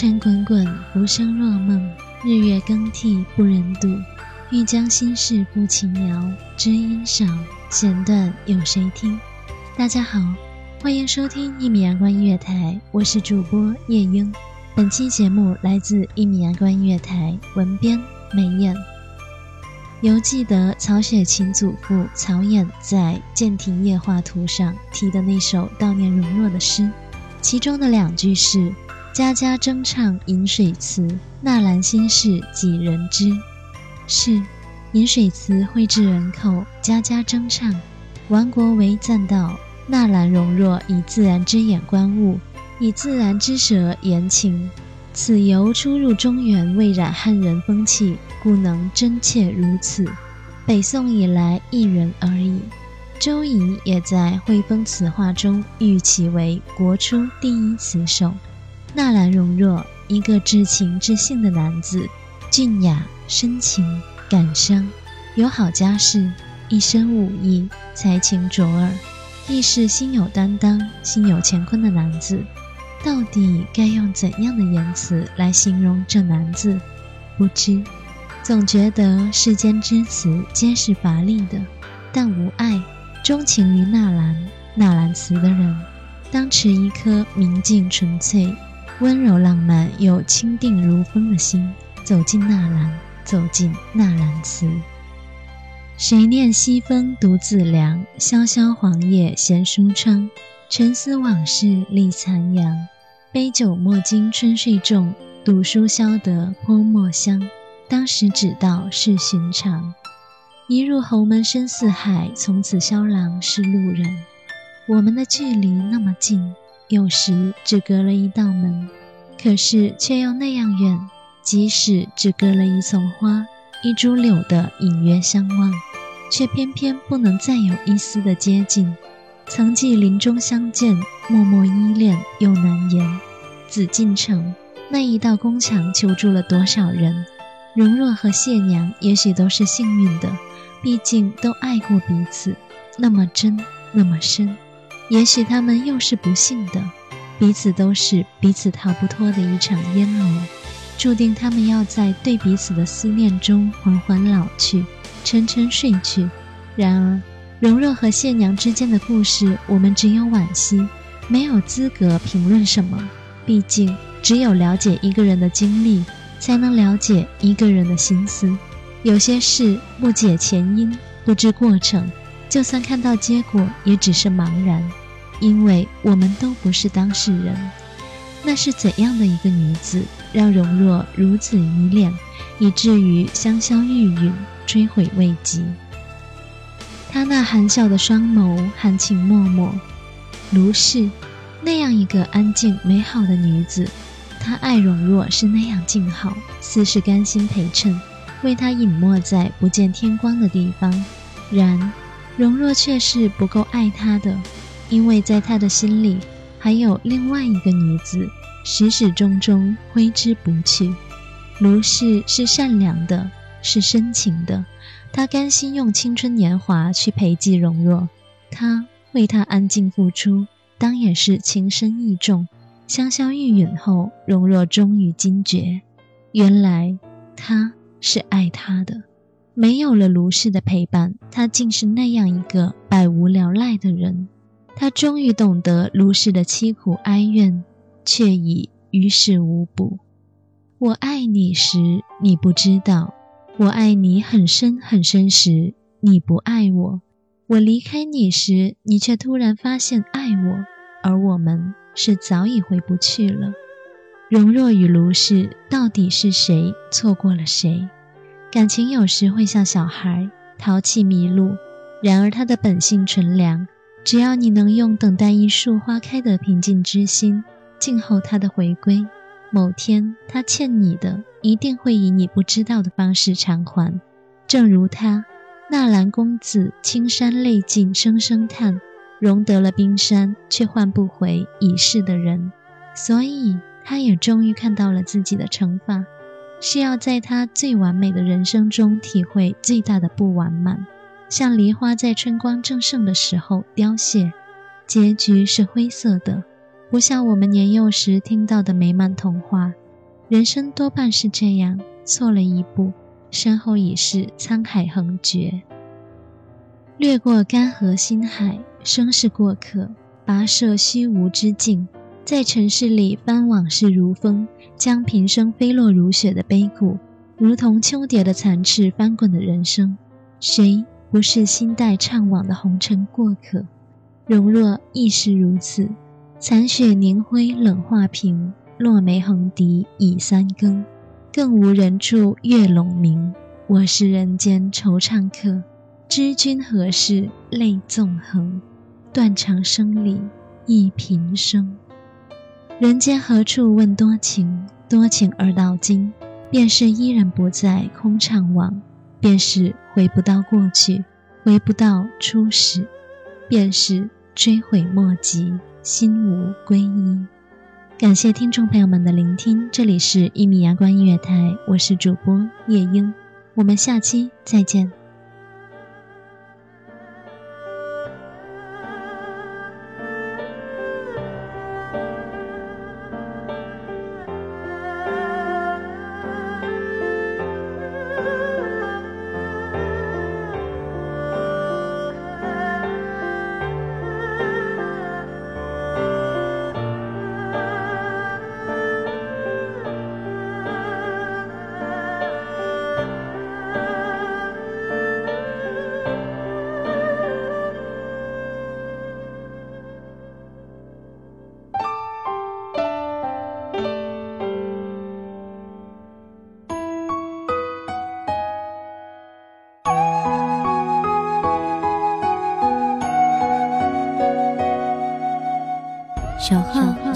尘滚滚，浮生若梦。日月更替，不忍睹。欲将心事付轻描，知音少，弦断有谁听？大家好，欢迎收听一米阳光音乐台，我是主播叶英。本期节目来自一米阳光音乐台，文编美艳。犹记得曹雪芹祖父曹寅在《剑亭夜话图》上题的那首悼念容若的诗，其中的两句是。家家争唱饮水词，纳兰心事几人知？是饮水词脍炙人口，家家争唱。王国维赞道：“纳兰容若以自然之眼观物，以自然之舌言情。此由初入中原，未染汉人风气，故能真切如此。北宋以来一人而已。”周仪也在《汇风词话》中誉其为国初第一词手。纳兰容若，一个至情至性的男子，俊雅深情感伤，有好家世，一身武艺，才情卓尔，亦是心有担当、心有乾坤的男子。到底该用怎样的言辞来形容这男子？不知，总觉得世间之词皆是乏力的，但无爱、钟情于纳兰、纳兰词的人，当持一颗明净纯粹。温柔浪漫又清定如风的心，走进纳兰，走进纳兰词。谁念西风独自凉，萧萧黄叶闲书窗。沉思往事立残阳，杯酒莫惊春睡重，读书消得泼墨香。当时只道是寻常，一入侯门深似海，从此萧郎是路人。我们的距离那么近。有时只隔了一道门，可是却又那样远。即使只隔了一丛花、一株柳的隐约相望，却偏偏不能再有一丝的接近。曾记林中相见，默默依恋又难言。紫禁城那一道宫墙求助了多少人？容若和谢娘也许都是幸运的，毕竟都爱过彼此，那么真，那么深。也许他们又是不幸的，彼此都是彼此逃不脱的一场烟魔，注定他们要在对彼此的思念中缓缓老去，沉沉睡去。然而，容若和谢娘之间的故事，我们只有惋惜，没有资格评论什么。毕竟，只有了解一个人的经历，才能了解一个人的心思。有些事不解前因，不知过程。就算看到结果，也只是茫然，因为我们都不是当事人。那是怎样的一个女子，让容若如此依恋，以至于香消玉殒，追悔未及？她那含笑的双眸，含情脉脉。卢氏，那样一个安静美好的女子，她爱容若是那样静好，似是甘心陪衬，为他隐没在不见天光的地方。然，容若却是不够爱他的，因为在他的心里还有另外一个女子，始始终终挥之不去。卢氏是善良的，是深情的，他甘心用青春年华去陪妓容若，他为她安静付出，当也是情深意重。香消玉殒后，容若终于惊觉，原来他是爱她的。没有了卢氏的陪伴，他竟是那样一个百无聊赖的人。他终于懂得卢氏的凄苦哀怨，却已于事无补。我爱你时，你不知道；我爱你很深很深时，你不爱我；我离开你时，你却突然发现爱我，而我们。是早已回不去了。容若与卢氏到底是谁错过了谁？感情有时会像小孩淘气迷路，然而他的本性纯良。只要你能用等待一树花开的平静之心，静候他的回归，某天他欠你的一定会以你不知道的方式偿还。正如他，纳兰公子青山泪尽声声叹。容得了冰山，却换不回已逝的人，所以他也终于看到了自己的惩罚，是要在他最完美的人生中体会最大的不完满，像梨花在春光正盛的时候凋谢，结局是灰色的，不像我们年幼时听到的美满童话。人生多半是这样，错了一步，身后已是沧海横绝。掠过干涸心海。生是过客，跋涉虚无之境，在尘世里翻往事如风，将平生飞落如雪的悲苦，如同秋蝶的残翅翻滚的人生，谁不是心带怅惘的红尘过客？容若亦是如此。残雪凝辉冷画屏，落梅横笛已三更，更无人处月笼明。我是人间惆怅客，知君何事泪纵横。断肠声里忆平生，人间何处问多情？多情而到今，便是依然不在空怅惘，便是回不到过去，回不到初始，便是追悔莫及，心无归依。感谢听众朋友们的聆听，这里是一米阳光音乐台，我是主播夜莺，我们下期再见。